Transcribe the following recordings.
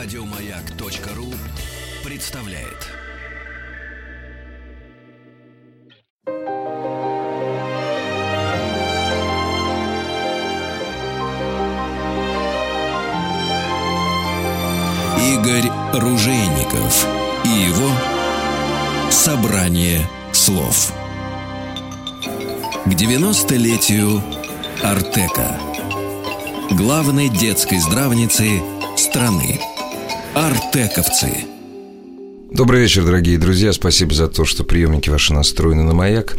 Радиомаяк.ру представляет. Игорь Ружейников и его собрание слов. К 90-летию Артека, главной детской здравницы страны. Артековцы. Добрый вечер, дорогие друзья. Спасибо за то, что приемники ваши настроены на маяк.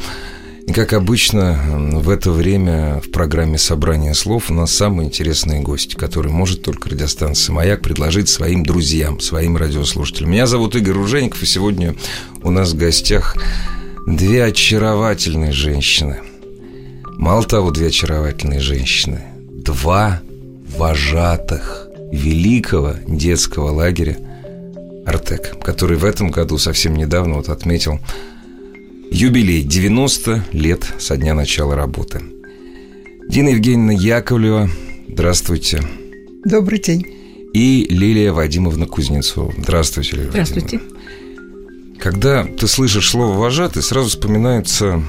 И, как обычно, в это время в программе «Собрание слов» у нас самые интересные гости, которые может только радиостанция «Маяк» предложить своим друзьям, своим радиослушателям. Меня зовут Игорь Ружеников, и сегодня у нас в гостях две очаровательные женщины. Мало того, две очаровательные женщины. Два вожатых великого детского лагеря «Артек», который в этом году совсем недавно вот отметил Юбилей 90 лет со дня начала работы. Дина Евгеньевна Яковлева, здравствуйте. Добрый день. И Лилия Вадимовна Кузнецова. Здравствуйте, Лилия Здравствуйте. Вадимовна. Когда ты слышишь слово «вожатый», сразу вспоминаются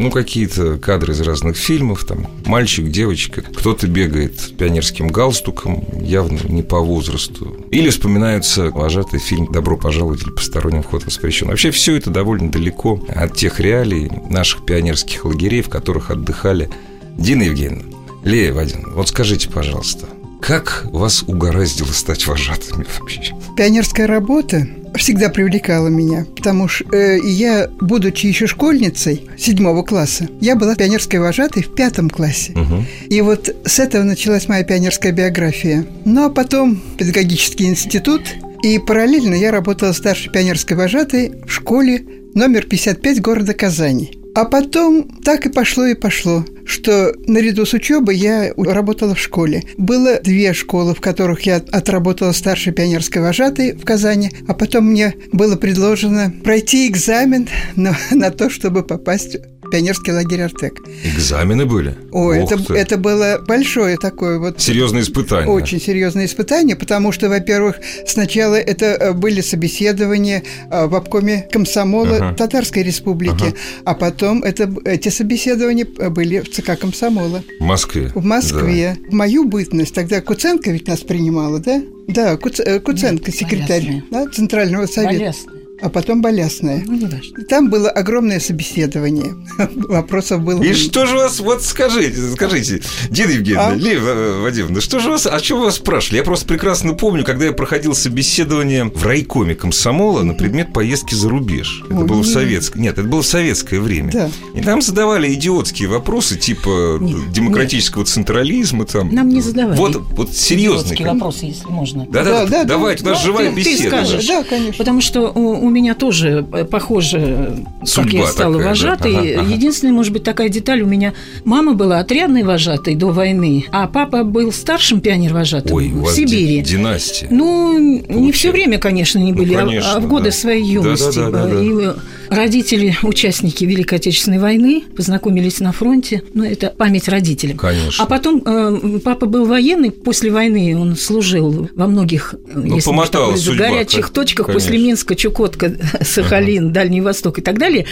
ну, какие-то кадры из разных фильмов, там, мальчик, девочка, кто-то бегает с пионерским галстуком, явно не по возрасту. Или вспоминается вожатый фильм «Добро пожаловать» или «Посторонним вход воспрещен». Вообще все это довольно далеко от тех реалий наших пионерских лагерей, в которых отдыхали Дина Евгеньевна, Лея Вадимовна, вот скажите, пожалуйста, как вас угораздило стать вожатыми вообще? Пионерская работа всегда привлекала меня, потому что э, я, будучи еще школьницей седьмого класса, я была пионерской вожатой в пятом классе. Угу. И вот с этого началась моя пионерская биография. Ну, а потом педагогический институт, и параллельно я работала старшей пионерской вожатой в школе номер 55 города Казани. А потом так и пошло и пошло, что наряду с учебой я работала в школе. Было две школы, в которых я отработала старшей пионерской вожатой в Казани, а потом мне было предложено пройти экзамен на, на то, чтобы попасть пионерский лагерь «Артек». Экзамены были? Ой, это, это было большое такое вот... Серьезное испытание. Очень серьезное испытание, потому что, во-первых, сначала это э, были собеседования э, в обкоме комсомола ага. Татарской Республики, ага. а потом это, эти собеседования были в ЦК комсомола. В Москве? В Москве. Да. В мою бытность, тогда Куценко ведь нас принимала, да? Да, Куц, э, Куценко, Нет, секретарь да, Центрального совета. Болесная а потом Болясная. Ну, не важно. Там было огромное собеседование. Вопросов было... И что же вас... Вот скажите, скажите, Дина Евгеньевна, а? Лев Вадимовна, что же вас... О чем вас спрашивали? Я просто прекрасно помню, когда я проходил собеседование в райкоме комсомола на предмет поездки за рубеж. Это Ой, было в советское... Нет, это было в советское время. Да. И там задавали идиотские вопросы, типа нет, демократического нет. централизма. Там. Нам не задавали. Вот, вот серьезные. Идиотские вопросы, если можно. Да, да, да, да давайте, да, у нас живая ты, беседа. Ты скажешь. Да, конечно. Потому что у, у меня тоже э, похоже, Судьба как я стала такая, вожатой. Да? Ага, ага. Единственная, может быть, такая деталь. У меня мама была отрядной вожатой до войны, а папа был старшим пионер-вожатым Ой, в Сибири. Династия. Ну, Получается. не все время, конечно, не были, ну, конечно, а, в годы да. своей юности. Да, да, да, да, да. Родители, участники Великой Отечественной войны, познакомились на фронте. Ну, это память родителям. Конечно. А потом э, папа был военный. После войны он служил во многих ну, если помотала судьба, горячих как, точках. Конечно. После Минска, Чукотка, Сахалин, uh-huh. Дальний Восток и так далее.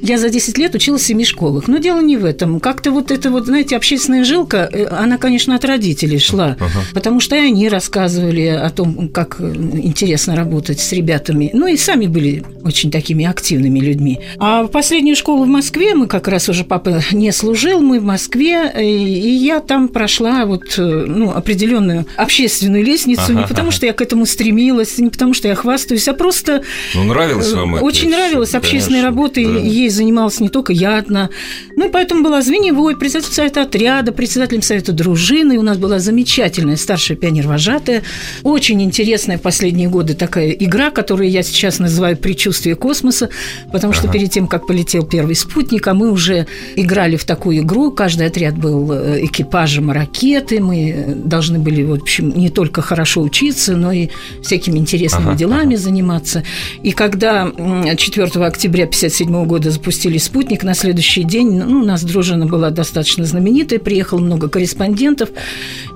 Я за 10 лет училась в семи школах. Но дело не в этом. Как-то вот эта вот, знаете, общественная жилка, э, она, конечно, от родителей шла. Uh-huh. Потому что и они рассказывали о том, как интересно работать с ребятами. Ну и сами были очень такими активными людьми. А в последнюю школу в Москве мы как раз уже папа не служил, мы в Москве, и я там прошла вот э, ну, определенную общественную лестницу, ага, не потому ага. что я к этому стремилась, не потому что я хвастаюсь, а просто... Ну, нравилось вам это? Очень нравилось общественной работой, да. ей занималась не только я одна. Ну, и поэтому была звеневой, председателем совета отряда, председателем совета дружины, и у нас была замечательная старшая пионер-вожатая, очень интересная в последние годы такая игра, которую я сейчас называю «Предчувствие космоса», Потому что ага. перед тем, как полетел первый спутник, а мы уже играли в такую игру. Каждый отряд был э, экипажем ракеты. Мы должны были, в общем, не только хорошо учиться, но и всякими интересными ага, делами ага. заниматься. И когда 4 октября 1957 года запустили «Спутник», на следующий день ну, у нас дружина была достаточно знаменитая, приехало много корреспондентов,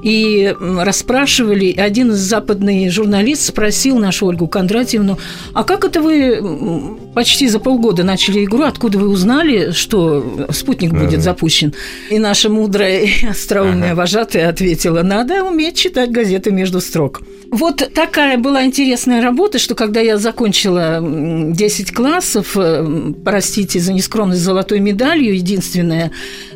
и расспрашивали. Один из западных журналистов спросил нашу Ольгу Кондратьевну, а как это вы почти за полгода начали игру, откуда вы узнали, что «Спутник» будет запущен? И наша мудрая и остроумная ага. вожатая ответила, надо уметь читать газеты между строк. Вот такая была интересная работа, что когда я закончила 10 классов, э, простите за нескромность, золотой медалью, единственная,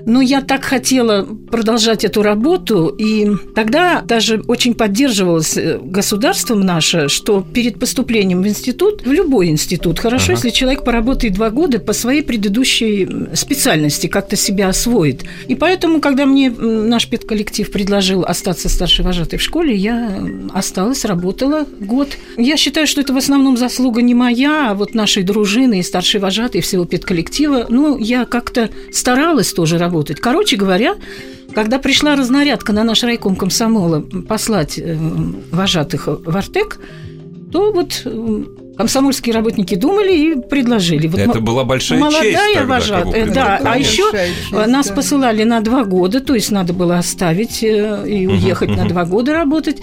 но я так хотела продолжать эту работу, и тогда даже очень поддерживалось э, государством наше, что перед поступлением в институт, в любой институт, хорошо, ага. если человек поработает два года по своей предыдущей специальности, как-то себя освоит. И поэтому, когда мне наш педколлектив предложил остаться старшей вожатой в школе, я осталась, работала год. Я считаю, что это в основном заслуга не моя, а вот нашей дружины и старшей вожатой всего педколлектива. Ну, я как-то старалась тоже работать. Короче говоря, когда пришла разнарядка на наш райком комсомола послать э, вожатых в Артек, то вот э, комсомольские работники думали и предложили. Вот Это была большая молодая честь Молодая вожатая, да. А еще честь, нас да. посылали на два года, то есть надо было оставить э, и уехать угу, на угу. два года работать.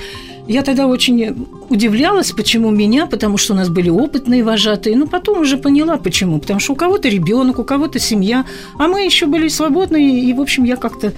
Я тогда очень удивлялась, почему меня, потому что у нас были опытные вожатые. Но потом уже поняла, почему. Потому что у кого-то ребенок, у кого-то семья, а мы еще были свободные, и, в общем, я как-то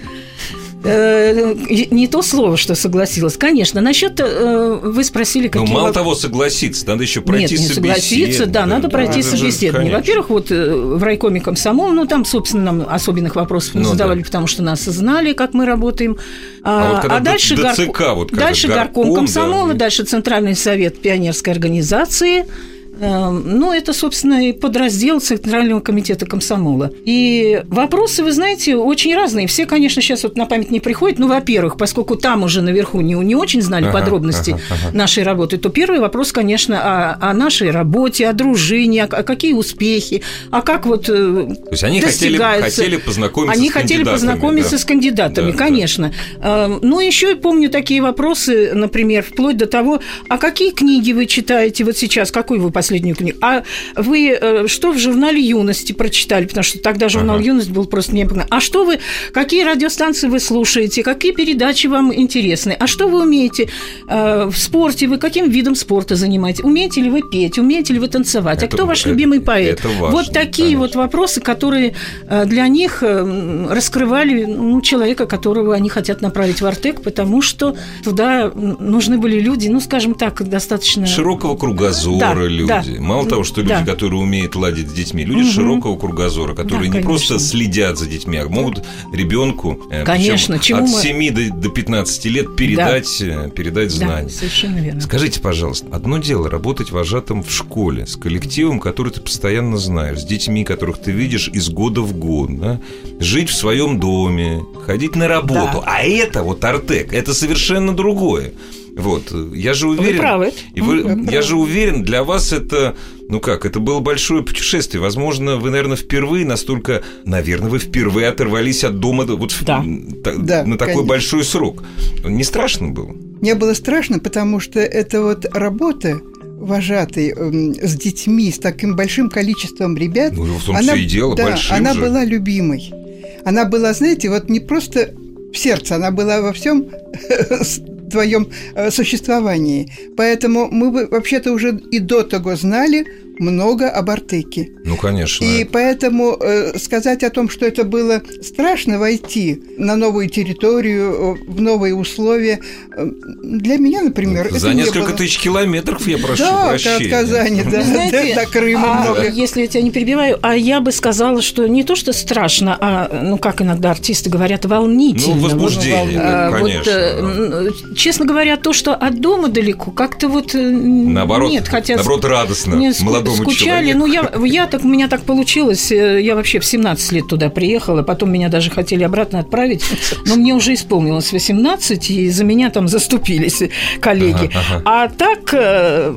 Э, не то слово, что согласилась. Конечно, насчет э, вы спросили, какие... Ну, мало того, согласиться, надо еще пройти Нет, не согласиться, да, надо да, пройти да, собеседование. Во-первых, вот э, в райкоме комсомол, ну, там, собственно, нам особенных вопросов не ну, задавали, да. потому что нас знали, как мы работаем. А, а, вот а дальше, ДЦК, гор... вот, дальше горком, горком комсомола, да, дальше Центральный совет пионерской организации – ну, это, собственно, и подраздел Центрального комитета комсомола. И вопросы, вы знаете, очень разные. Все, конечно, сейчас вот на память не приходят. Ну, во-первых, поскольку там уже наверху не, не очень знали ага, подробности ага, ага. нашей работы, то первый вопрос, конечно, о, о нашей работе, о дружине, о, о какие успехи, а как вот э, То есть они хотели, хотели познакомиться они с хотели познакомиться да? с кандидатами, да, конечно. Да. Ну, еще помню такие вопросы, например, вплоть до того, а какие книги вы читаете вот сейчас, какой вы последний последнюю книгу. А вы э, что в журнале юности прочитали? Потому что тогда журнал ага. юность был просто необыкновенный. А что вы, какие радиостанции вы слушаете? Какие передачи вам интересны? А что вы умеете э, в спорте? Вы каким видом спорта занимаетесь? Умеете ли вы петь? Умеете ли вы танцевать? А это, а кто ваш это, любимый поэт? Это важно, вот такие конечно. вот вопросы, которые э, для них раскрывали ну, человека, которого они хотят направить в Артек, потому что туда нужны были люди, ну, скажем так, достаточно... Широкого кругозора да, люди. Да, люди. Мало того, что люди, да. которые умеют ладить с детьми, люди угу. широкого кругозора, которые да, не просто следят за детьми, а могут ребенку э, конечно, чему от мы... 7 до, до 15 лет передать, да. Э, передать знания. Да, совершенно верно. Скажите, пожалуйста, одно дело работать вожатым в школе с коллективом, который ты постоянно знаешь, с детьми, которых ты видишь из года в год, да? жить в своем доме, ходить на работу. Да. А это вот Артек, это совершенно другое. Вот, я же уверен... Вы правы. И вы, вы я же уверен, для вас это, ну как, это было большое путешествие. Возможно, вы, наверное, впервые настолько, наверное, вы впервые оторвались от дома вот да. Та, да, на такой конечно. большой срок. Не страшно было? Мне было страшно, потому что это вот работа, вожатый э, с детьми, с таким большим количеством ребят. Ну, в том она, и дело, да, она же. была любимой. Она была, знаете, вот не просто в сердце, она была во всем твоем э, существовании. Поэтому мы вообще-то уже и до того знали, много об Артеке. Ну, конечно. И поэтому э, сказать о том, что это было страшно войти на новую территорию, э, в новые условия, э, для меня, например, За несколько было... тысяч километров я прошу да, прощения. от Казани, да, Знаете, до Крыма а, много. Если я тебя не перебиваю, а я бы сказала, что не то, что страшно, а, ну, как иногда артисты говорят, волнительно. Ну, возбуждение, а, конечно. Вот, честно говоря, то, что от дома далеко, как-то вот наоборот, нет, хотя... Наоборот, радостно, нет, молодой скучали. Ну, я, я так, у меня так получилось. Э, я вообще в 17 лет туда приехала, потом меня даже хотели обратно отправить, но мне уже исполнилось 18, и за меня там заступились коллеги. Ага, ага. А так, э,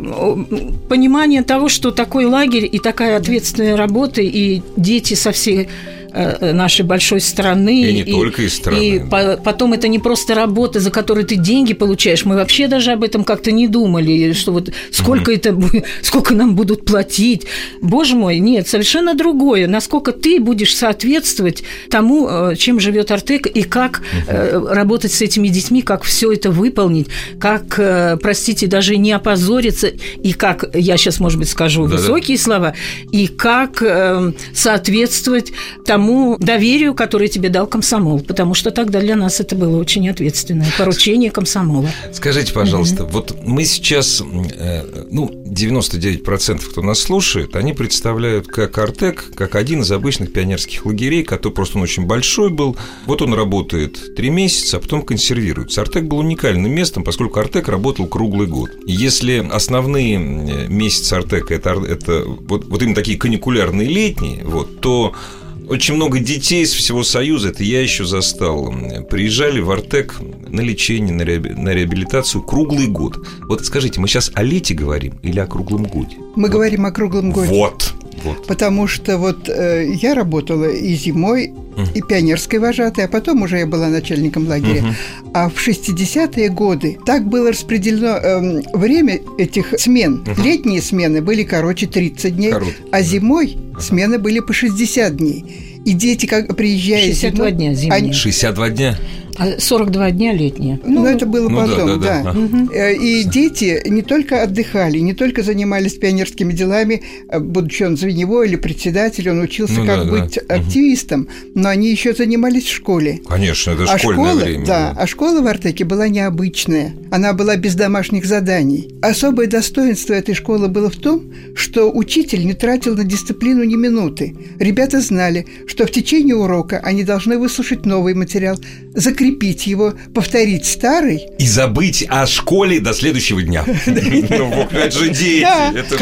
понимание того, что такой лагерь и такая ответственная работа, и дети со всей нашей большой страны. И не только из страны. И по, потом это не просто работа, за которую ты деньги получаешь. Мы вообще даже об этом как-то не думали, что вот сколько угу. это, сколько нам будут платить. Боже мой, нет, совершенно другое. Насколько ты будешь соответствовать тому, э, чем живет Артек, и как угу. работать с этими детьми, как все это выполнить, как, простите, даже не опозориться, и как, я сейчас, может быть, скажу да, высокие да. слова, и как э, соответствовать тому доверию, которое тебе дал комсомол, потому что тогда для нас это было очень ответственное поручение комсомола. Скажите, пожалуйста, вот мы сейчас, э, ну, 99% кто нас слушает, они представляют как Артек, как один из обычных пионерских лагерей, который просто он очень большой был. Вот он работает три месяца, а потом консервируется. Артек был уникальным местом, поскольку Артек работал круглый год. Если основные месяцы Артека это, это вот, вот именно такие каникулярные летние, вот, то очень много детей из всего Союза, это я еще застал, приезжали в Артек на лечение, на, реабилитацию круглый год. Вот скажите, мы сейчас о лете говорим или о круглом годе? Мы вот. говорим о круглом годе. Вот. Вот. Потому что вот э, я работала и зимой, uh-huh. и пионерской вожатой, а потом уже я была начальником лагеря. Uh-huh. А в 60-е годы так было распределено э, время этих смен. Uh-huh. Летние смены были короче 30 дней, Корот, а зимой uh-huh. смены были по 60 дней. И дети, как приезжая 62 зимой, дня зимние. Они... 62 дня? 42 дня летние. Ну, ну это было ну, потом, да. да, да. да. И дети не только отдыхали, не только занимались пионерскими делами, э, будучи он звеневой или председатель, он учился ну, как да, быть да. активистом, но они еще занимались в школе. Конечно, это а школьное школа, время. Да, а школа в Артеке была необычная. Она была без домашних заданий. Особое достоинство этой школы было в том, что учитель не тратил на дисциплину ни минуты. Ребята знали, что в течение урока они должны выслушать новый материал, закрепить закрепить его, повторить старый. И забыть о школе до следующего дня. Ну, это же дети.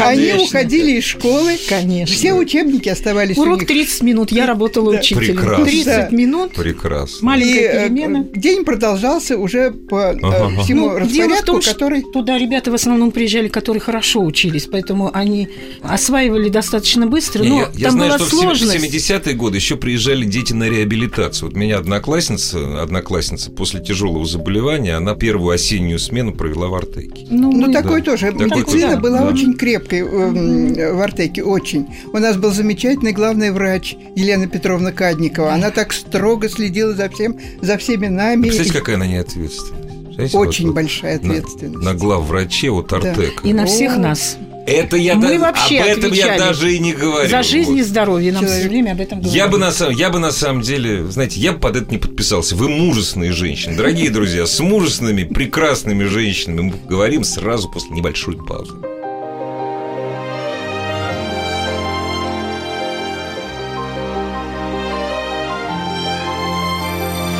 Они уходили из школы. Конечно. Все учебники оставались Урок 30 минут. Я работала учителем. Прекрасно. 30 минут. Прекрасно. Маленькая э, перемена. День продолжался уже по э, всему ну, распорядку, который... Туда ребята в основном приезжали, которые хорошо учились, поэтому они осваивали достаточно быстро. Но я знаю, что в 70-е годы еще приезжали дети на реабилитацию. Вот меня одноклассница, одноклассница одноклассница после тяжелого заболевания, она первую осеннюю смену провела в Артеке. Ну, ну такой да. тоже. Такой была да. очень крепкой э, в Артеке, очень. У нас был замечательный главный врач Елена Петровна Кадникова. Она так строго следила за всем, за всеми нами. Представляете, какая она неответственная? Очень вот, большая ответственность. На, на главвраче вот Артека. Да. И на всех О. нас. Это я Мы да, вообще об этом я даже и не говорю. За жизнь вот. и здоровье нам все время об этом говорят. Я бы, на, я бы на самом деле, знаете, я бы под это не подписался. Вы мужественные женщины. Дорогие друзья, с мужественными, прекрасными женщинами мы говорим сразу после небольшой паузы.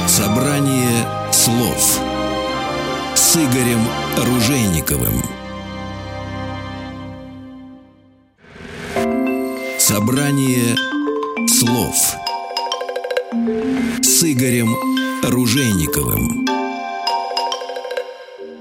Собрание слов с Игорем Ружейниковым. Собрание слов с Игорем Ружейниковым.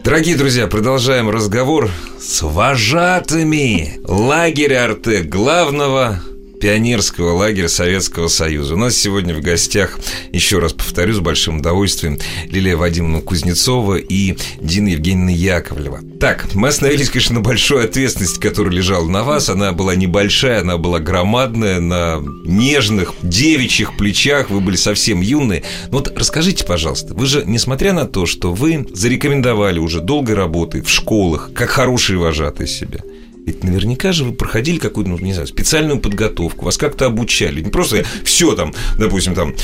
Дорогие друзья, продолжаем разговор с вожатыми лагеря Артек, главного пионерского лагеря Советского Союза. У нас сегодня в гостях, еще раз повторю, с большим удовольствием, Лилия Вадимовна Кузнецова и Дина Евгеньевна Яковлева. Так, мы остановились, конечно, на большой ответственности, которая лежала на вас. Она была небольшая, она была громадная, на нежных девичьих плечах. Вы были совсем юные. Но вот расскажите, пожалуйста, вы же, несмотря на то, что вы зарекомендовали уже долгой работы в школах, как хорошие вожатые себя, ведь наверняка же вы проходили какую-то, ну, не знаю, специальную подготовку, вас как-то обучали. Не просто все там, допустим, там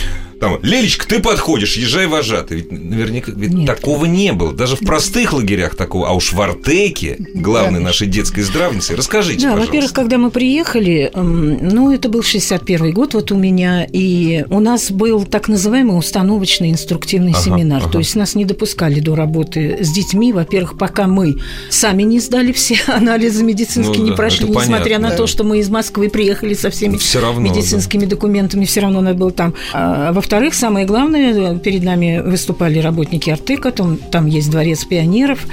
там, Лелечка, ты подходишь, езжай вожатый. Ведь наверняка ведь Нет. такого не было. Даже в простых лагерях такого, а уж в Артеке, главной да. нашей детской здравнице. Расскажите, да, пожалуйста. во-первых, когда мы приехали, ну, это был 61 год вот у меня, и у нас был так называемый установочный инструктивный ага, семинар. Ага. То есть нас не допускали до работы с детьми. Во-первых, пока мы сами не сдали все анализы медицинские, ну, не да, прошли, несмотря понятно, на да. то, что мы из Москвы приехали со всеми все равно, медицинскими да. документами, все равно надо было там. А, во-вторых, самое главное, перед нами выступали работники Артека, там, там есть дворец пионеров,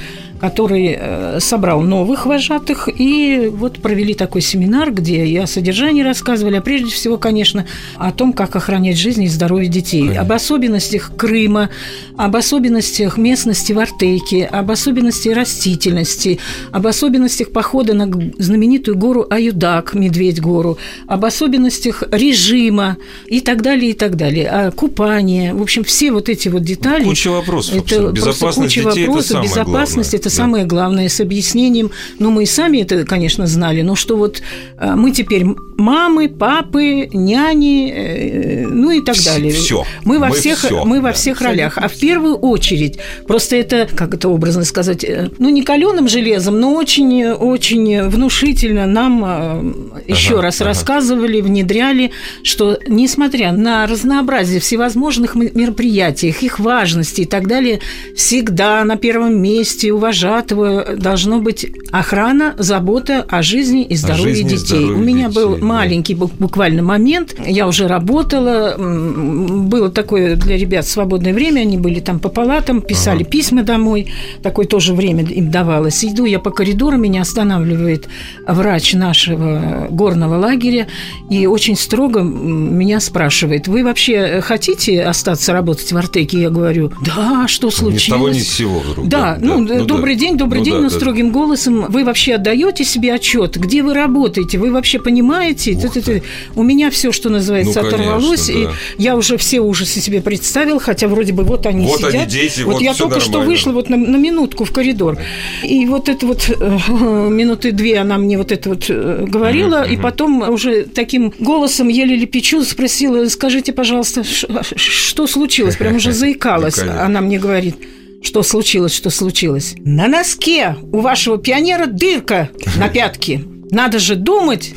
который э, собрал новых вожатых, и вот провели такой семинар, где и о содержании рассказывали, а прежде всего, конечно, о том, как охранять жизнь и здоровье детей, конечно. об особенностях Крыма, об особенностях местности в Артеке, об особенности растительности, об особенностях похода на знаменитую гору Аюдак, Медведь-гору, об особенностях режима и так далее, и так далее, о купании. В общем, все вот эти вот детали. Куча вопросов. Это безопасность куча детей вопросов. Это безопасность главное. – это. Самое главное с объяснением. Ну, мы и сами это, конечно, знали, но что вот э, мы теперь мамы, папы, няни, э, ну и так далее. Все. Мы во мы всех, все, мы во да. всех ролях. А в первую очередь, просто это, как это образно сказать, э, ну не каленым железом, но очень, очень внушительно нам ага, еще раз ага. рассказывали, внедряли, что несмотря на разнообразие всевозможных мероприятий, их важности и так далее, всегда на первом месте у вожатого должно быть охрана, забота о жизни и здоровье жизни, детей. Здоровье у меня детей, был да. маленький буквально момент, я уже работала, было такое для ребят свободное время, они были там по палатам, писали ага. письма домой, такое тоже время им давалось. Иду я по коридору, меня останавливает врач нашего горного лагеря и очень строго меня спрашивает, вы вообще хотите остаться работать в Артеке? Я говорю, да, что случилось? Ни того, ни сего вдруг. Да, да ну, ну, добрый да. день, добрый ну, день, да, но да. строгим голосом. Вы вообще отдаете себе отчет, где вы работаете? Вы вообще понимаете? Ты, ты, ты. У меня все, что называется, ну, оторвалось, конечно, да. и я уже все ужасы себе представил, хотя вроде бы вот они вот сидят. Они дети, вот, вот я только нормально. что вышла вот на, на минутку в коридор, и вот это вот э, минуты две она мне вот это вот э, говорила, mm-hmm. и потом уже таким голосом еле лепечу спросила, скажите, пожалуйста, что случилось? Прям уже заикалась. Она мне говорит, что случилось, что случилось? На носке у вашего пионера дырка на пятке. Надо же думать.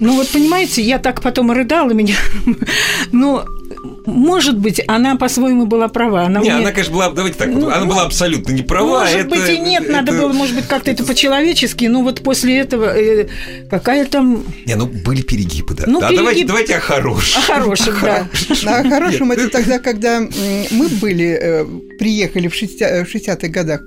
Ну вот понимаете, я так потом рыдала меня. Но может быть, она по-своему была права. Она не, мне... она, конечно, была, давайте так, ну, она была абсолютно не права. Может это, быть, и нет, это... надо было, может быть, как-то это по-человечески, но вот после этого э, какая там... Не, ну, были перегибы, да. Ну, да, перегиб... давайте, давайте о хорошем. О хорошем, да. О хорошем это тогда, когда мы были, э, приехали в 60-х годах,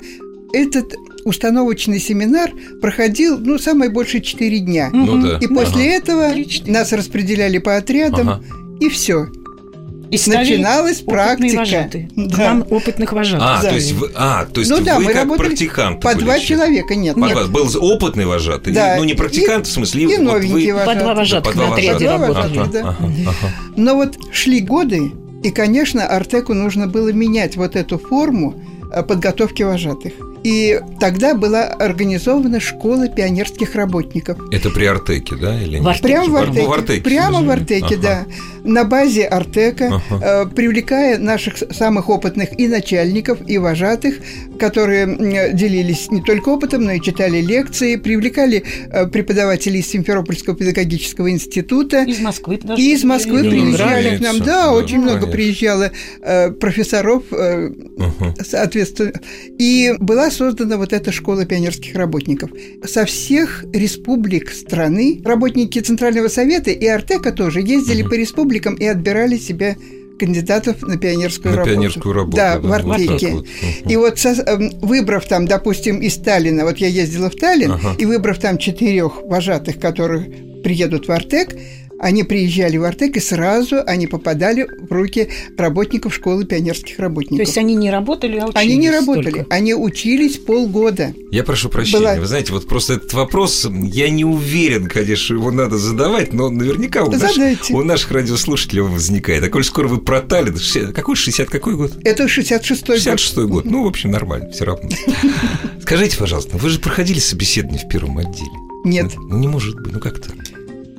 этот установочный семинар проходил, ну, самое больше 4 дня. Ну, да. И после этого нас распределяли по отрядам, и все. И начиналась практика. Да. Там опытных вожатых. А, да. то есть, вы, а, то есть ну, да, вы мы как практиканты По два сейчас. человека, нет. По нет. Был опытный вожатый? Да. Ну, не практикант, и, в смысле... И вот новенький вы... По два вожатых да, на отряде работали. Ага, да. ага, ага. Но вот шли годы, и, конечно, Артеку нужно было менять вот эту форму э, подготовки вожатых. И тогда была организована школа пионерских работников. Это при Артеке, да? Или в Артеке. Прямо в Артеке. В Артеке прямо в Артеке, ага. да. На базе Артека, ага. э, привлекая наших самых опытных и начальников, и вожатых, которые делились не только опытом, но и читали лекции, привлекали э, преподавателей из Симферопольского педагогического института. Из Москвы даже. И из Москвы приезжали к нам. Да, да очень конечно. много приезжало э, профессоров, ага. соответственно. И была создана вот эта школа пионерских работников. Со всех республик страны работники Центрального совета и Артека тоже ездили угу. по республикам и отбирали себе кандидатов на пионерскую на работу. пионерскую работу. Да, да в Артеке. Вот вот. И вот эм, выбрав там, допустим, из Сталина, вот я ездила в Таллин, ага. и выбрав там четырех вожатых, которые приедут в Артек, они приезжали в Артек, и сразу они попадали в руки работников школы пионерских работников. То есть они не работали, а учились Они не работали, только. они учились полгода. Я прошу прощения, Была... вы знаете, вот просто этот вопрос, я не уверен, конечно, его надо задавать, но наверняка у, наш, у наших радиослушателей он возникает. А коль скоро вы протали, какой 60 какой год? Это 66-й год. 66 год. Ну, в общем, нормально, все равно. Скажите, пожалуйста, вы же проходили собеседование в первом отделе? Нет. Ну, не может быть, ну как то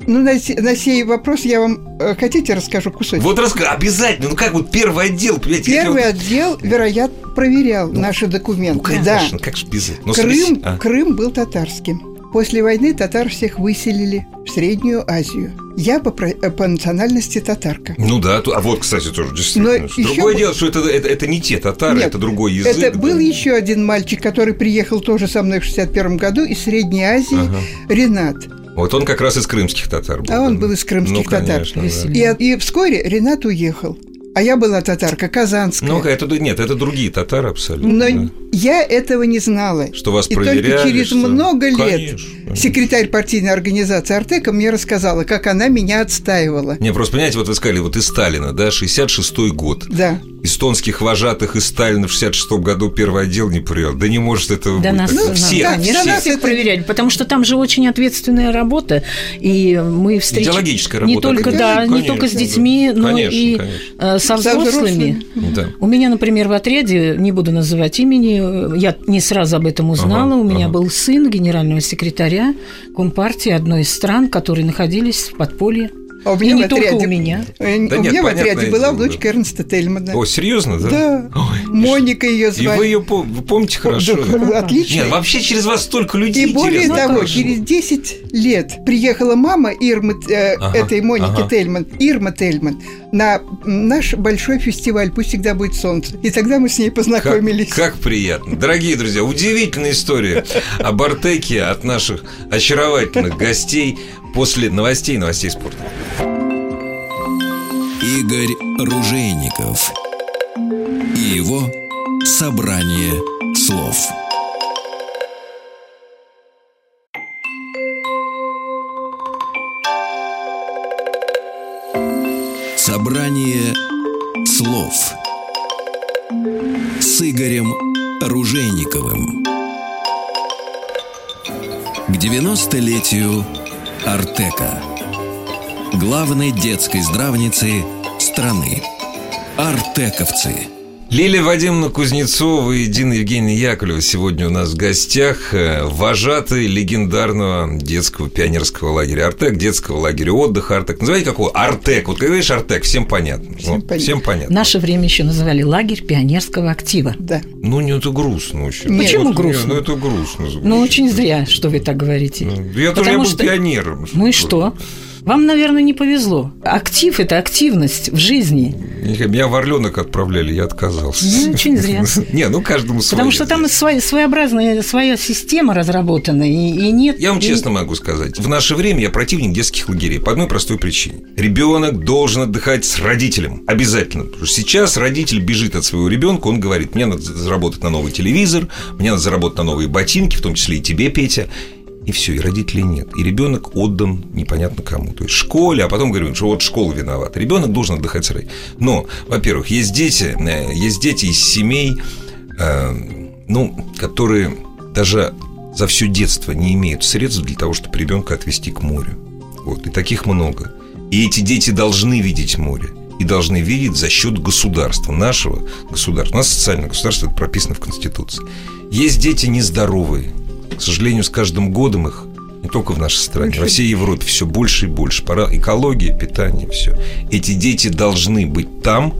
ну, на, на сей вопрос я вам э, хотите расскажу кусочек? Вот расскажи, обязательно. Ну как вот первый отдел, понимаете? Первый вот... отдел, вероятно, проверял ну, наши документы. Ну, конечно, да. как же без этого. Крым, а? Крым был татарским. После войны татар всех выселили в Среднюю Азию. Я по, э, по национальности татарка. Ну да, а вот, кстати, тоже действительно. Но Другое еще... дело, что это, это, это не те татары, Нет, это другой язык. Это да? был еще один мальчик, который приехал тоже со мной в 61 году из Средней Азии, ага. Ренат. Вот он как раз из крымских татар был. А он был из крымских ну, татар. Конечно, да. и, и вскоре Ренат уехал. А я была татарка казанская. Ну, это нет, это другие татары абсолютно. Но да. я этого не знала. Что вас И проверяли, только через что- много лет Конечно, конечно. секретарь партийной организации Артека мне рассказала, как она меня отстаивала. Не, просто понимаете, вот вы сказали, вот из Сталина, да, 66-й год. Да. Эстонских вожатых из Сталина в 66 году первый отдел не привел. Да не может этого Да быть. нас, ну, Всех, да, конечно, да, нас всех это- проверяли, потому что там же очень ответственная работа, и мы встречаем Идеологическая не работа. только да, Конечно, не только с да. детьми, но Конечно, и конечно. Со взрослыми. Да. У меня, например, в отряде, не буду называть имени, я не сразу об этом узнала, Ага, у меня ага. был сын генерального секретаря Компартии одной из стран, которые находились в подполье. А у И меня не в только отряде, у меня. э, Да у нет, меня в отряде была дело, внучка да. Эрнста Тельмана. О, серьезно, да? Да. Ой, Моника ее И звали. вы ее помните хорошо? Да, Отлично. Нет, вообще через вас столько людей И более интересно того, через 10 лет приехала мама Ирмы, э, Ага, этой Моники ага. Тельман, Ирма Тельман, на наш большой фестиваль «Пусть всегда будет солнце». И тогда мы с ней Как, познакомились. как приятно. Дорогие друзья, удивительная история об Артеке от наших очаровательных гостей после новостей новостей спорта. Игорь Ружейников и его собрание слов. Собрание слов с Игорем Ружейниковым. К 90-летию Артека главной детской здравницы страны. Артековцы. Лилия Вадимовна Кузнецова и Дина Евгеньевна Яковлева сегодня у нас в гостях. э, Вожатые легендарного детского пионерского лагеря Артек, детского лагеря отдыха Артек. Называйте какого? Артек. Вот когда говоришь Артек, всем понятно. Всем Вот, понятно. всем В понятно. наше время еще называли лагерь пионерского актива. Да. Ну, не это грустно очень. Нет. Почему Вот, не, грустно? Ну, это грустно. звучит. Ну, очень зря, что вы так говорите. Ну, Я тоже я Потому был что- пионером. Ну и что? Вам, наверное, не повезло. Актив – это активность в жизни. Меня в Орленок отправляли, я отказался. Ну, очень зря. Не, ну каждому свое. Потому что там своеобразная своя система разработана, и, нет... Я вам честно могу сказать, в наше время я противник детских лагерей по одной простой причине. Ребенок должен отдыхать с родителем. Обязательно. Потому что сейчас родитель бежит от своего ребенка, он говорит, мне надо заработать на новый телевизор, мне надо заработать на новые ботинки, в том числе и тебе, Петя. И все, и родителей нет. И ребенок отдан непонятно кому. То есть школе, а потом говорим, что вот школа виновата. Ребенок должен отдыхать с родителями. Но, во-первых, есть дети, э, есть дети из семей, э, ну, которые даже за все детство не имеют средств для того, чтобы ребенка отвезти к морю. Вот, и таких много. И эти дети должны видеть море. И должны видеть за счет государства, нашего государства. У нас социальное государство, это прописано в Конституции. Есть дети нездоровые. К сожалению, с каждым годом их не только в нашей стране, во всей Европе все больше и больше. Пора экология, питание, все. Эти дети должны быть там,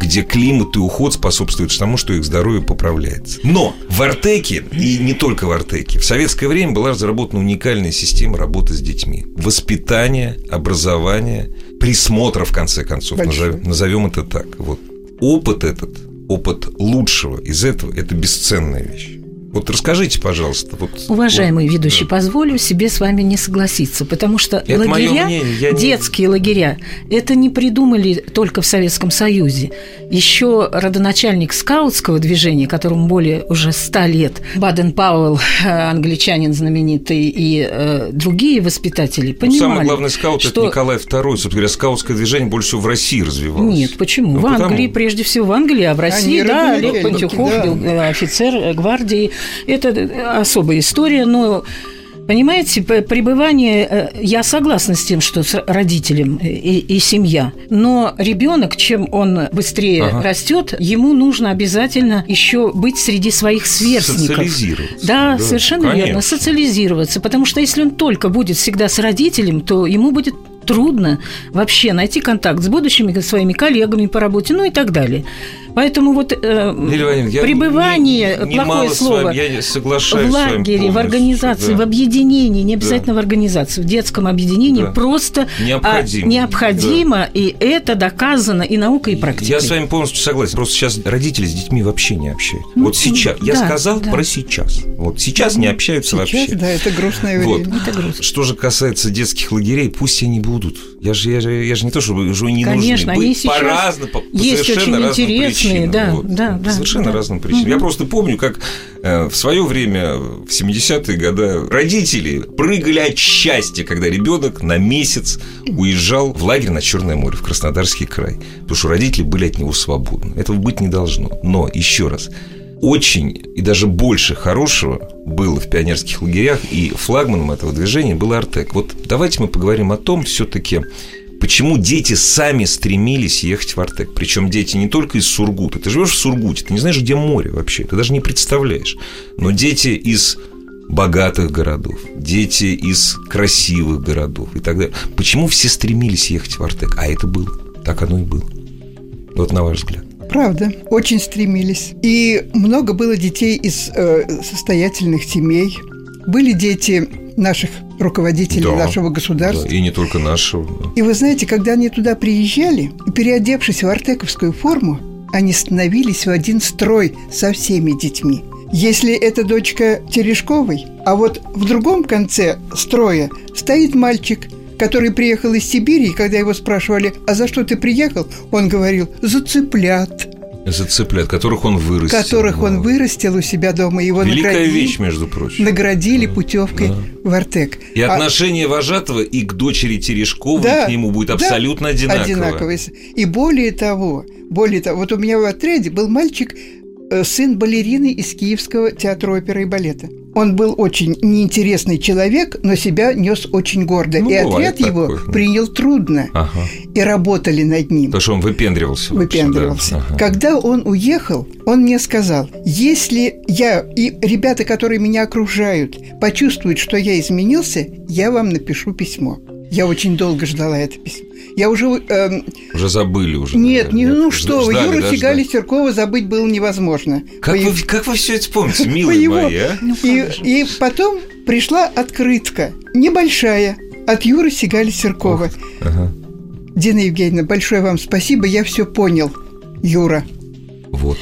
где климат и уход способствуют тому, что их здоровье поправляется. Но в Артеке, и не только в Артеке, в советское время была разработана уникальная система работы с детьми. Воспитание, образование, присмотра, в конце концов, назовем, назовем это так. Вот. Опыт этот, опыт лучшего из этого, это бесценная вещь. Вот расскажите, пожалуйста. Вот, Уважаемый вот, ведущий, да. позволю себе с вами не согласиться, потому что Это лагеря, мнение, я не- детские лагеря, это не придумали только в Советском Союзе. Еще родоначальник скаутского движения, которому более уже ста лет, Баден Пауэлл, англичанин знаменитый, и э, другие воспитатели Ну, понимали, самый главный скаут что... это Николай II. Собственно говоря, скаутское движение больше всего в России развивалось. Нет, почему? Ну, в потому- Англии, прежде всего в Англии, а в России, Они да, Олег Пантюхов да. был э, офицер гвардии. Это э, особая история, но Понимаете, пребывание, э, я согласна с тем, что с родителем и, и семья, но ребенок, чем он быстрее Ага. растет, ему нужно обязательно еще быть среди своих сверстников. Социализироваться, Да, да, совершенно верно, конечно. социализироваться, потому что если он только будет всегда с родителем, то ему будет трудно вообще найти контакт с будущими своими коллегами по работе, ну и так далее. Поэтому вот э, пребывание, не, не плохое слово, вами, я соглашаюсь в лагере, в организации, да. в объединении, не обязательно да. в организации, в детском объединении, да. просто необходимо, а, необходимо да. и это доказано и наукой, и практикой. Я с вами полностью согласен. Просто сейчас родители с детьми вообще не общаются. Ну, вот сейчас. Я да, сказал да. про сейчас. Вот сейчас не общаются сейчас, вообще. Да, это грустное время. Вот. Это грустно. Что же касается детских лагерей, пусть они будут. Я же, я же, я же не то, чтобы уже не Конечно, нужны. они сейчас по разным, по, есть совершенно очень разным интересные, причинам. Да, вот. да, да, совершенно да. разным причинам. Угу. Я просто помню, как э, в свое время, в 70-е годы, родители прыгали от счастья, когда ребенок на месяц уезжал в лагерь на Черное море, в Краснодарский край. Потому что родители были от него свободны. Этого быть не должно. Но, еще раз, очень и даже больше хорошего было в пионерских лагерях, и флагманом этого движения был Артек. Вот давайте мы поговорим о том все-таки, почему дети сами стремились ехать в Артек. Причем дети не только из Сургута. Ты живешь в Сургуте, ты не знаешь, где море вообще, ты даже не представляешь. Но дети из богатых городов, дети из красивых городов и так далее. Почему все стремились ехать в Артек? А это было. Так оно и было. Вот на ваш взгляд. Правда, очень стремились. И много было детей из э, состоятельных семей. Были дети наших руководителей да, нашего государства. Да, и не только нашего. И вы знаете, когда они туда приезжали, переодевшись в артековскую форму, они становились в один строй со всеми детьми. Если это дочка Терешковой, а вот в другом конце строя стоит мальчик – который приехал из Сибири, и когда его спрашивали, а за что ты приехал, он говорил, за цыплят. За цыплят, которых он вырастил. Которых да. он вырастил у себя дома. Его Великая наградили, вещь, между прочим. Наградили да. путевкой да. в Артек. И а... отношение вожатого и к дочери Терешкова да, к нему будет абсолютно одинаковое. одинаковое. И более того, более того, вот у меня в отряде был мальчик, Э, сын балерины из Киевского театра оперы и балета. Он был очень неинтересный человек, но себя нес очень гордо. Ну, и отряд такое. его принял трудно. Ага. И работали над ним. Потому что он выпендривался. Выпендривался. Да. Ага. Когда он уехал, он мне сказал, если я и ребята, которые меня окружают, почувствуют, что я изменился, я вам напишу письмо. Я очень долго ждала это письмо. Я уже... Э, уже забыли уже. Нет, не, ну что вы, Юру да, Сигали Серкова забыть было невозможно. Как, вы, как вы все это помните, милые мои, а? Ну, и, и потом пришла открытка, небольшая, от Юры Сигали Серкова. Ага. Дина Евгеньевна, большое вам спасибо, я все понял, Юра. Вот.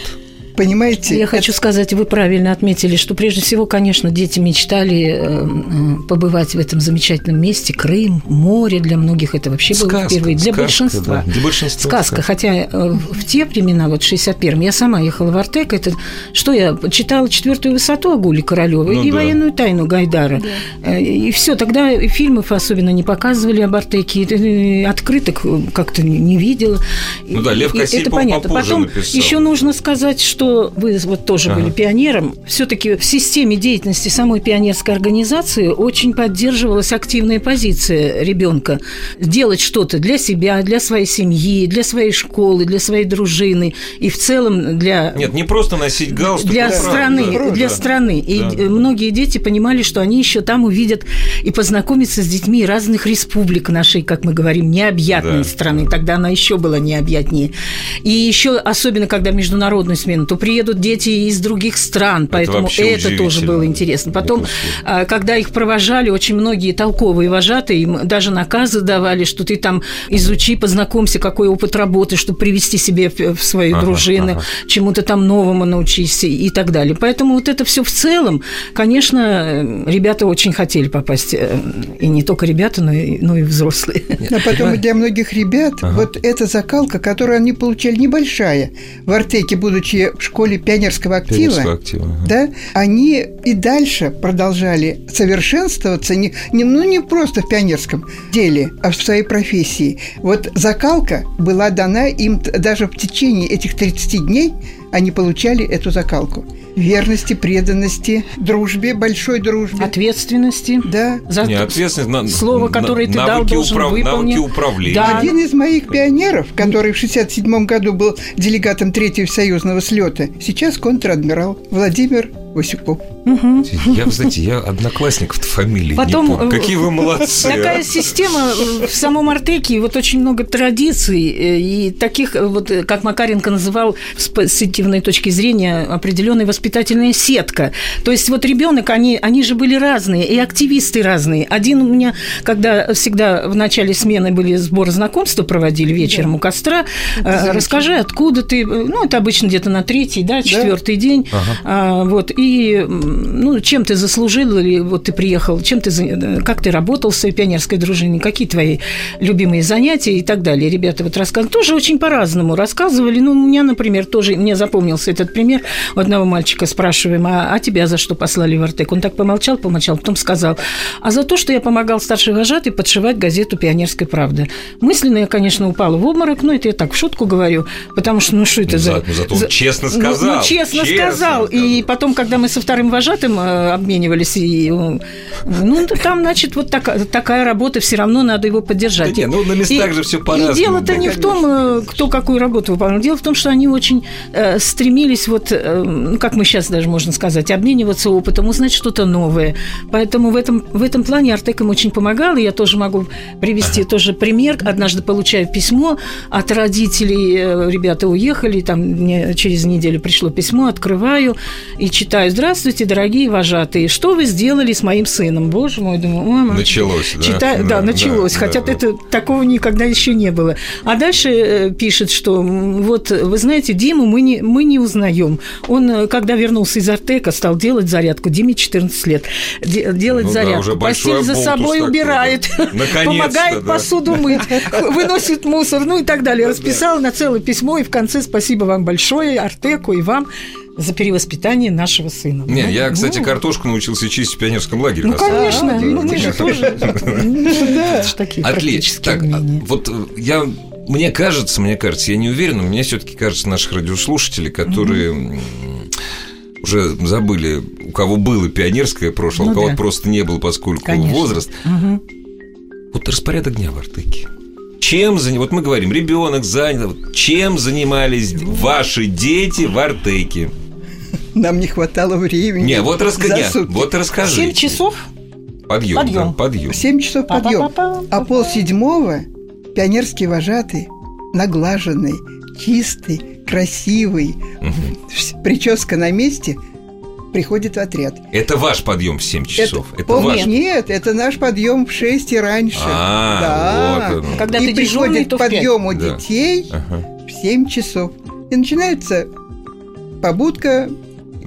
Понимаете? Я это... хочу сказать, вы правильно отметили, что прежде всего, конечно, дети мечтали э, э, побывать в этом замечательном месте. Крым, море для многих это вообще сказка, было впервые. Для сказка, большинства. Да. Для большинства. Сказка. сказка. Хотя э, в те времена, вот в 61-м, я сама ехала в Артек. Это что я читала четвертую высоту Агули Королева ну, и да. военную тайну Гайдара. Да. И все. Тогда фильмов особенно не показывали об Артеке. Открыток как-то не видела. Ну да, Лев Кассий, Это понятно. Потом еще нужно сказать, что вы вот тоже ага. были пионером, все-таки в системе деятельности самой пионерской организации очень поддерживалась активная позиция ребенка делать что-то для себя, для своей семьи, для своей школы, для своей дружины и в целом для нет, не просто носить галстук, для страны, да, для да. страны. И да. многие дети понимали, что они еще там увидят и познакомятся с детьми разных республик нашей, как мы говорим, необъятной да. страны. Тогда она еще была необъятнее. И еще особенно, когда международную смену, то приедут дети из других стран, поэтому это, это тоже было интересно. Потом, а, когда их провожали, очень многие толковые вожатые, им даже наказы давали, что ты там изучи, познакомься, какой опыт работы, чтобы привести себе в свою ага, дружину, ага. чему-то там новому научись и так далее. Поэтому вот это все в целом, конечно, ребята очень хотели попасть, э, и не только ребята, но и, но и взрослые. А потом для многих ребят ага. вот эта закалка, которую они получали небольшая в Артеке, будучи в школе пионерского актива, пионерского актива ага. да, они и дальше продолжали совершенствоваться, не, не, ну не просто в пионерском деле, а в своей профессии. Вот закалка была дана им даже в течение этих 30 дней, они получали эту закалку. Верности, преданности, дружбе, большой дружбе. Ответственности. Да. За Не, ответственность, на, слово, которое ты дал, должен управ... выполнить. Навыки управления. Да. Один из моих пионеров, который в 67 году был делегатом Третьего союзного слета, сейчас контр-адмирал Владимир Васюков. Угу. Я, знаете, я одноклассников фамилии Потом, не помню. Какие вы молодцы. Такая а? система в самом Артеке, вот очень много традиций, и таких, вот как Макаренко называл с позитивной точки зрения, определенная воспитательная сетка. То есть вот ребенок, они, они же были разные, и активисты разные. Один у меня, когда всегда в начале смены были сборы знакомства проводили вечером да. у костра, это расскажи, откуда ты, ну, это обычно где-то на третий, да, четвертый да. день, ага. а, вот, и, ну, чем ты заслужил, или вот ты приехал, чем ты, как ты работал в своей пионерской дружине, какие твои любимые занятия и так далее. Ребята вот рассказывали, тоже очень по-разному рассказывали, ну, у меня, например, тоже, мне запомнился этот пример, у одного мальчика спрашиваем, а, а тебя за что послали в Артек? Он так помолчал, помолчал, потом сказал, а за то, что я помогал старшей вожатой подшивать газету «Пионерская правда». Мысленно я, конечно, упала в обморок, но это я так в шутку говорю, потому что, ну, что это за... Ну, зато он честно сказал. Ну, ну честно, честно сказал. сказал. И потом, когда мы со вторым вожатым э, обменивались, и, ну, там, значит, вот так, такая работа, все равно надо его поддержать. Да не, ну, на местах и, же все по-разному. И дело-то не в том, э, кто какую работу выполнял. Дело в том, что они очень э, стремились, вот, э, ну, как мы сейчас даже можно сказать, обмениваться опытом, узнать что-то новое. Поэтому в этом, в этом плане Артек им очень помогал, и я тоже могу привести ага. тоже пример. Однажды получаю письмо от родителей, э, ребята уехали, там мне через неделю пришло письмо, открываю и читаю. Здравствуйте, дорогие вожатые, что вы сделали с моим сыном? Боже мой, думаю, мама. Началось, да? Читаю, да, да, началось, да, хотя да, это такого никогда еще не было. А дальше э, пишет, что вот, вы знаете, Диму мы не, мы не узнаем. Он, э, когда вернулся из Артека, стал делать зарядку. Диме 14 лет. Делать ну, зарядку. Да, Постель за собой убирает. Помогает да. посуду мыть. Выносит мусор, ну и так далее. Расписал на целое письмо. И в конце спасибо вам большое, Артеку и вам за перевоспитание нашего сына. Не, ну, я, кстати, ну, картошку научился чистить в пионерском лагере. Ну, конечно, а, ну, мы же тоже. Отлично. Так, вот я мне кажется, мне кажется, я не уверен, но мне все-таки кажется, наших радиослушателей, которые уже забыли, у кого было пионерское прошлое, ну, у кого да. просто не было, поскольку Конечно. возраст. Угу. Вот распорядок дня в Артеке. Чем занят? Вот мы говорим, ребенок занят. Чем занимались ваши дети в Артеке? Нам не хватало времени. Не, вот, раска... вот расскажи. Семь часов? Подъем, подъем. Да, подъем. Семь часов подъем. А пол седьмого пионерский вожатый, наглаженный, чистый, красивый, угу. прическа на месте, приходит в отряд. Это ваш подъем в 7 часов? Это, это ваш? Нет, это наш подъем в 6 и раньше. А, да. вот Когда и ты приходит к подъему детей ага. в 7 часов. И начинается побудка,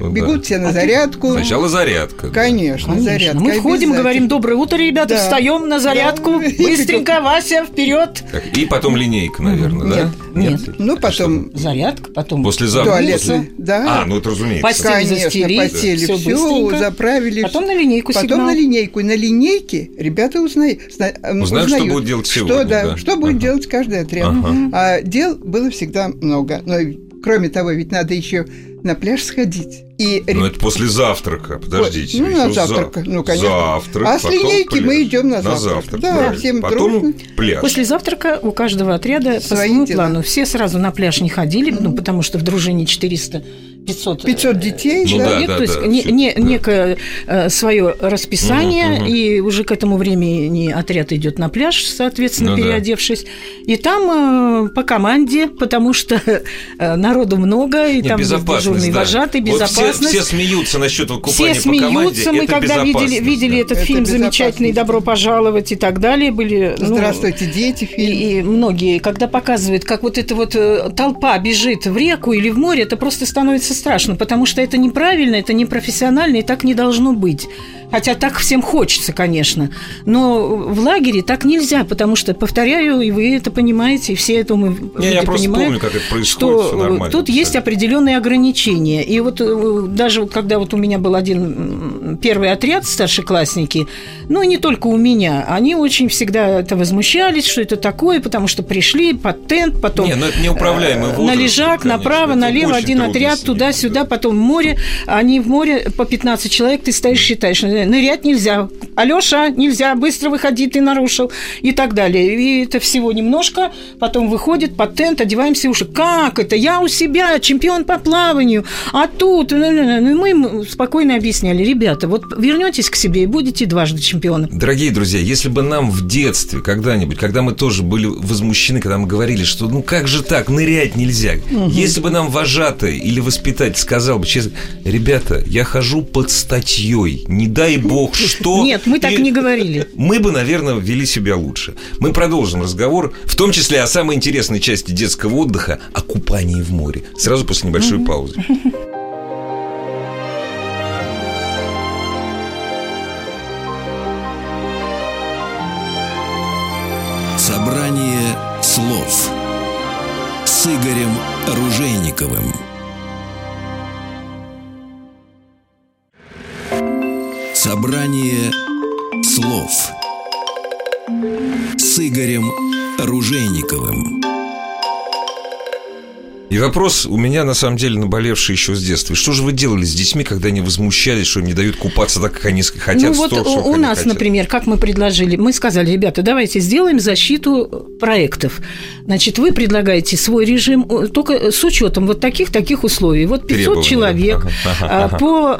Бегут да. все на а зарядку. Сначала зарядка. Конечно, Конечно. зарядка. Мы входим, говорим доброе утро, ребята, да. встаем на зарядку, да. быстренько, Вася, вперед. И потом линейка, наверное, нет, да? Нет. нет. Ну, потом... Зарядка, потом... После завтрака. Туалет, да. А, ну это разумеется. Постель постели, все, все заправили. Потом на линейку Потом сигнал. на линейку. На линейке ребята узнают. Узнают, узнают что будут делать сегодня. Что, да, да. что будет ага. делать каждый отряд. Ага. А дел было всегда много. Но кроме того, ведь надо еще на пляж сходить. И... Ну, это после завтрака, подождите. Ну, на завтрак, за... ну, конечно. Завтрак, а с линейки пляж. мы идем на завтрак. На завтрак, да, правильно. всем потом дружно. пляж. После завтрака у каждого отряда Свои по своему дела. плану. Все сразу на пляж не ходили, mm-hmm. ну, потому что в дружине 400 500, 500 детей, ну, человек, да, да, то есть да, не, не, да. некое э, свое расписание, угу, угу. и уже к этому времени отряд идет на пляж, соответственно, ну, переодевшись. Да. И там э, по команде, потому что э, народу много, и не, там дежурный да. вожатый, безопасность. Вот все, все смеются насчет купания все смеются, по команде. Мы когда видели, видели да. этот это фильм замечательный «Добро пожаловать» и так далее, были... Ну, Здравствуйте, дети, фильм. И, и многие, когда показывают, как вот эта вот э, толпа бежит в реку или в море, это просто становится страшно, потому что это неправильно, это непрофессионально, и так не должно быть. Хотя так всем хочется, конечно. Но в лагере так нельзя, потому что, повторяю, и вы это понимаете, и все это мы Не, я просто понимают, помню, как это происходит, что тут есть определенные ограничения. И вот э, даже когда вот у меня был один первый отряд, старшеклассники, ну, и не только у меня, они очень всегда это возмущались, что это такое, потому что пришли под тент, потом не, ну, это неуправляемый возраст, на лежак, конечно, направо, налево, один отряд, туда-сюда, потом в море. Они в море по 15 человек, ты стоишь, считаешь нырять нельзя. Алёша, нельзя, быстро выходи, ты нарушил. И так далее. И это всего немножко. Потом выходит под тент, одеваемся уши. Как это? Я у себя, чемпион по плаванию. А тут... Ну, мы им спокойно объясняли. Ребята, вот вернетесь к себе и будете дважды чемпионом. Дорогие друзья, если бы нам в детстве когда-нибудь, когда мы тоже были возмущены, когда мы говорили, что ну как же так, нырять нельзя. Угу. Если бы нам вожатый или воспитатель сказал бы честно, ребята, я хожу под статьей, не дай бог что. Нет, мы так и не говорили. Мы бы, наверное, вели себя лучше. Мы продолжим разговор, в том числе о самой интересной части детского отдыха, о купании в море. Сразу после небольшой угу. паузы. Собрание слов с Игорем Ружейниковым. Собрание слов с Игорем Ружейниковым. И вопрос у меня, на самом деле, наболевший еще с детства. Что же вы делали с детьми, когда они возмущались, что им не дают купаться так, как они хотят? Ну, вот у, у нас, хотят? например, как мы предложили, мы сказали, ребята, давайте сделаем защиту проектов. Значит, вы предлагаете свой режим только с учетом вот таких-таких условий. Вот 500 человек ага. по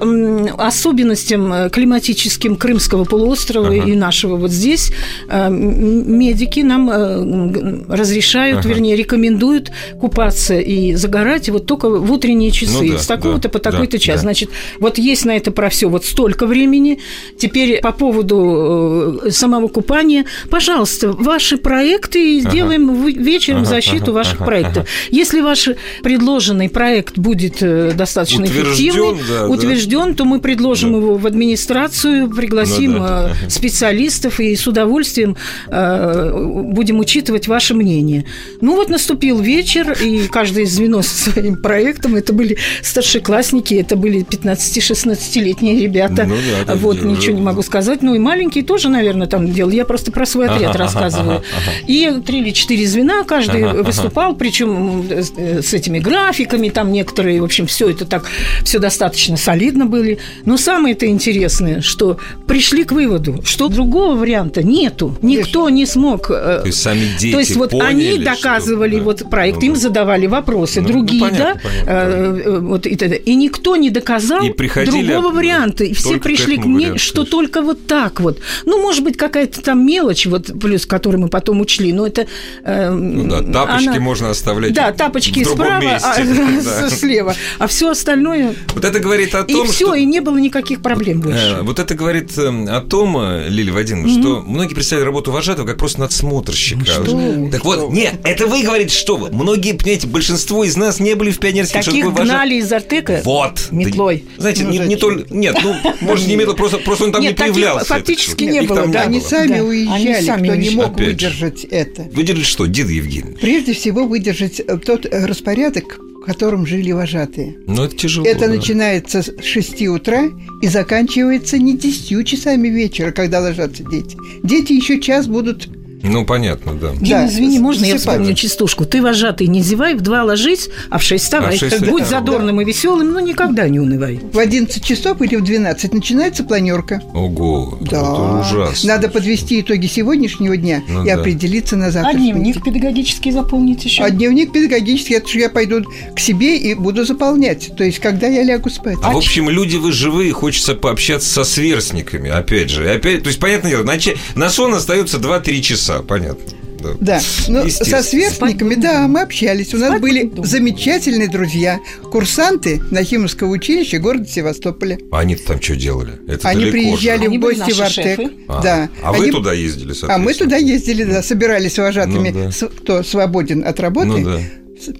особенностям э, климатическим Крымского полуострова ага. и нашего вот здесь э, медики нам э, разрешают, ага. вернее, рекомендуют купаться и загорать вот только в утренние часы, ну, да, с такого-то да, по такой-то да, час. Да. Значит, вот есть на это про все вот столько времени. Теперь по поводу э, самого купания, пожалуйста, ваши проекты сделаем ага. вечером ага, защиту ага, ваших ага, проектов. Ага. Если ваш предложенный проект будет э, достаточно утвержден, эффективный, да, утвержден, да. то мы предложим да. его в администрацию, пригласим ну, да. Э, специалистов и с удовольствием будем учитывать ваше мнение. Ну вот наступил вечер, и каждый звено со своим проектом. Это были старшеклассники, это были 15-16-летние ребята. Ну, да, вот, уже... ничего не могу сказать. Ну, и маленькие тоже, наверное, там делали. Я просто про свой отряд рассказываю. И три или четыре звена, каждый выступал, причем э, с этими графиками, там некоторые, в общем, все это так, все достаточно солидно были. Но самое это интересное, что пришли к выводу, что другого варианта нету. Никто не смог. Э, То есть сами дети То есть вот они доказывали что, вот проект, ну, им задавали вопросы вопросы, ну, другие, ну, понятно, да, понятно, э, э, вот и, и никто не доказал и другого варианта, и все пришли к, к мне, что только вот так вот. Ну, может быть, какая-то там мелочь, вот плюс, которую мы потом учли, но это э, ну, да, тапочки она, можно оставлять. Да, тапочки справа, а, да. слева, а все остальное. Вот это говорит о том, и все, и не было никаких проблем больше. Вот это говорит о том, Лилия Вадимовна, mm-hmm. что многие представляют работу вожатого как просто надсмотрщика. Что? Так вот, нет, это вы говорите, что вы. Многие, понимаете, большинство большинство из нас не были в пионерских Таких шагах. гнали из Артека вот. метлой. Да, знаете, ну, не, не только... Нет, ну, может, не метлой, просто, просто он там нет, не появлялся. фактически не было, да. Они сами уезжали, кто не мог выдержать это. Выдержать что, Дида Евгений? Прежде всего, выдержать э, тот э, распорядок, в котором жили вожатые. Ну, это тяжело. Это да. начинается с 6 утра и заканчивается не 10 часами вечера, когда ложатся дети. Дети еще час будут ну, понятно, да. Дим, да, извини, можно я вспомню частушку? Ты, вожатый, не зевай, в два ложись, а в шесть вставай. А в 6 Будь задорным да. и веселым, но никогда не унывай. В 11 часов или в 12 начинается планерка. Ого, да. это ужасно. Надо подвести итоги сегодняшнего дня ну, и да. определиться на завтра. А дневник педагогический заполнить еще? А дневник педагогический, это же я пойду к себе и буду заполнять. То есть, когда я лягу спать. А, а в общем, люди вы живые, хочется пообщаться со сверстниками, опять же. Опять, то есть, понятное дело, на сон остается 2-3 часа часа, понятно. Да, да. но со сверстниками, да, мы общались. У нас были замечательные друзья, курсанты Нахимовского училища города Севастополя. А они там что делали? Это они приезжали же. в гости в Артек. А, да. А они... вы туда ездили, А мы туда ездили, да, собирались с вожатыми, ну, да. кто свободен от работы. Ну, да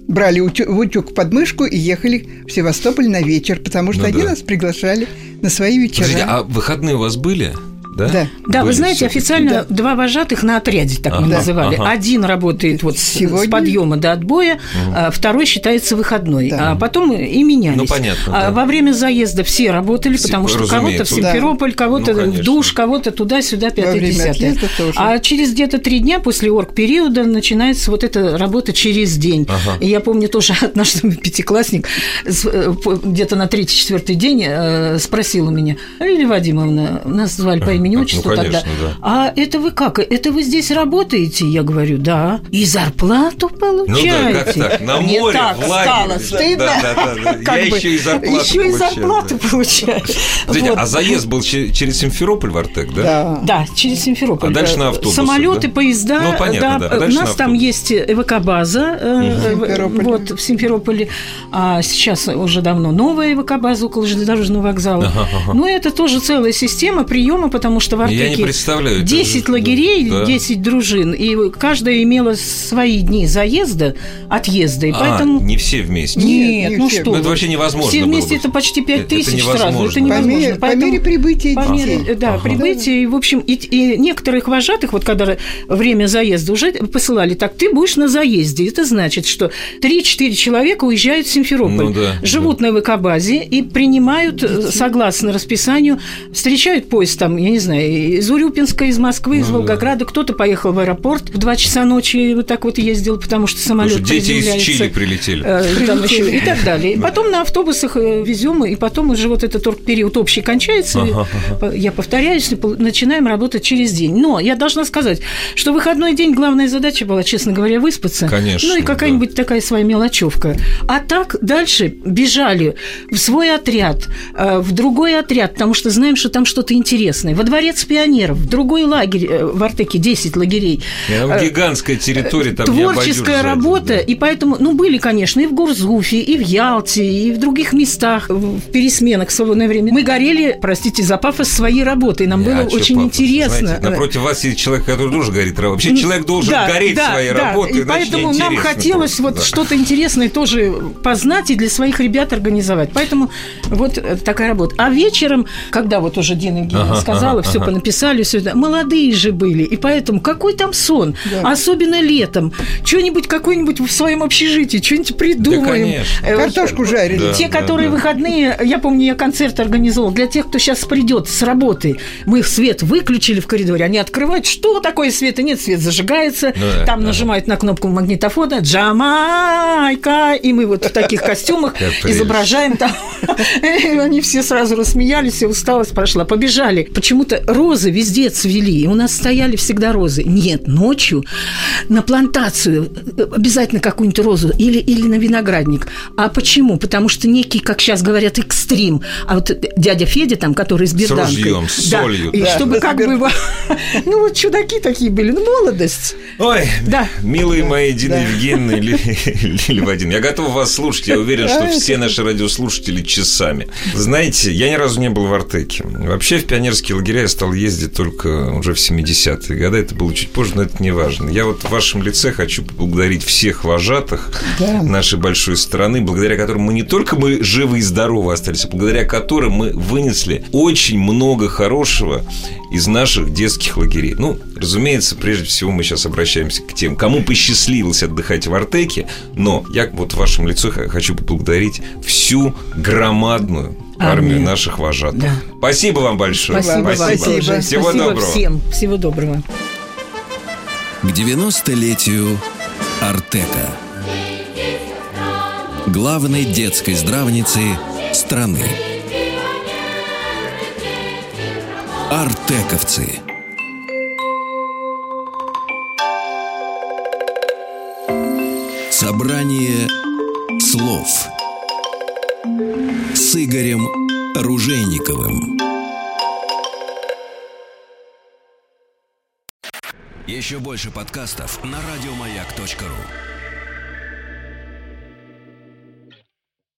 брали в утюг под мышку и ехали в Севастополь на вечер, потому что ну, они да. нас приглашали на свои вечера. Подождите, а выходные у вас были? Да? Да. Да, вы знаете, официально два вожатых на отряде, так мы Ага, называли. ага. Один работает вот с, Сегодня? с подъема до отбоя, а второй считается выходной. Да. А потом и менялись. Ну, понятно, А да. во время заезда все работали, Все, потому что кого-то в. Симферополь, кого-то Ну, в душ, кого-то туда-сюда, Во пятое, время десятое. отъезда тоже. А через где-то три дня после орг-периода начинается вот эта работа через день. Ага. И я помню тоже однажды пятиклассник э, где-то на третий-четвертый день э, спросил у меня, Лилия Вадимовна, нас звали по имени Ну, отчеству конечно, тогда, да. а это вы как? Это вы здесь работаете? Я говорю, да. И зарплату получаете? Ну да, как так? На Мне море, так в лагере. стало Да, стыдно. да, да, да. Я Как бы, еще и зарплату Еще и получаю, зарплату да. получаю. Вот. а заезд был че- через Симферополь в Артек, да? Да. Да, через Симферополь. А дальше на автобусах, Самолеты, да? поезда. Ну, понятно, да. А У нас на там есть эвакобаза э, в- Симферополе. вот, в Симферополе. А сейчас уже давно новая эвакобаза около железнодорожного вокзала. Ага, ага. Но это тоже целая система приема, потому что в Я не Артеке представляю, это 10 же- лагерей, да. 10 дружин, и каждая имела свои дни заезда, отъезда. И А, поэтому... не все вместе. Нет, Нет, не ну все. что Ну, это вообще невозможно Все вместе это почти Это 5 тысяч сразу. невозможно. Это По невозможно. мере, по Поэтому- мере прибытия по мере, детей. да, Ага. прибытия. И, в общем, и, и некоторых вожатых, вот когда время заезда уже посылали, так, ты будешь на заезде. Это значит, что 3-4 человека уезжают в Симферополь, Ну да, живут на ВК-базе и принимают, э, согласно расписанию, встречают поезд там, я не знаю, из Урюпинска, из Москвы, из Ну да. Волгограда. Кто-то поехал в аэропорт в 2 часа ночи, вот так вот ездил, потому что самолет Слушай, дети из. Чили прилетели. Э, там еще и так далее. И потом на автобусах э, везем, и потом уже вот этот период общий кончается. Ага, по- Я повторяюсь, начинаем работать через день. Но я должна сказать, что выходной день главная задача была, честно говоря, выспаться. Конечно, Ну и какая-нибудь такая своя мелочевка. А так дальше бежали в свой отряд, э, в другой отряд, потому что знаем, что там что-то интересное. Во дворец пионеров, в другой лагерь э, в Артеке, 10 лагерей. Там Э, гигантская территория, там Творческая работа, да. и поэтому, ну, были, конечно, и в Гурзуфе, и в Ялте, и в других местах, в пересменах в свободное время. Мы горели, простите за пафос, своей работой. Нам Не, было а очень пафос? интересно. Знаете, напротив вас сидит человек, который тоже горит работой. Вообще человек должен Да, гореть да, своей да. работой, И поэтому нам хотелось просто, вот да. что-то интересное тоже познать и для своих ребят организовать. Поэтому вот э, такая работа. А вечером, когда вот уже Дина Евгеньевна Ага, сказала, ага, все ага. понаписали, все это, молодые же были. И поэтому какой там сон? Да. Особенно летом. Что-нибудь какое-нибудь в своем общежитии, что-нибудь придумаем. конечно. Э, Картошку жарили. Да. те, которые выходные, я помню, я концерт организовал для тех, кто сейчас придет с работы. Мы свет выключили в коридоре, они открывают, что такое света нет, свет зажигается, да, там ага. нажимают на кнопку магнитофона, Джамайка, и мы вот в таких костюмах изображаем там. Они все сразу рассмеялись, и усталость прошла. Побежали. Почему-то розы везде цвели, и у нас стояли всегда розы. Нет, ночью на плантацию э, обязательно какую-нибудь розу или, или на виноградник. А почему? Потому что некий, как сейчас говорят, экстрим. А вот дядя Федя там, который с берданкой. ружьем, с Да, солью, И да. чтобы Да, как с бы... Ну вот чудаки такие были. Ну, молодость. Ой, Да. милые мои Дина Да. Евгеньевна или Вадим, я готов вас слушать. Я уверен, что все наши радиослушатели часами. Знаете, я ни разу не был в Артеке. Вообще в пионерские лагеря я стал ездить только уже в 70-е годы. Это было чуть позже, но это не важно. Я вот в вашем лице хочу поблагодарить всех вожатых Да. нашей большой страны, благодаря которым мы не только мы живы и здоровы остались, а благодаря которым мы вынесли очень много хорошего из наших детских лагерей. Ну, разумеется, прежде всего мы сейчас обращаемся к тем, кому посчастливилось отдыхать в Артеке, но я вот в вашем лице хочу поблагодарить всю громадную армию наших вожатых. Да. Спасибо вам большое. Спасибо, вам Спасибо. тоже. Всего Спасибо доброго. всем. Всего доброго. К 90-летию Артека. Главной детской здравницы страны. Артековцы. Собрание слов Игорем Ружейниковым. Еще больше подкастов на радиомаяк.ру.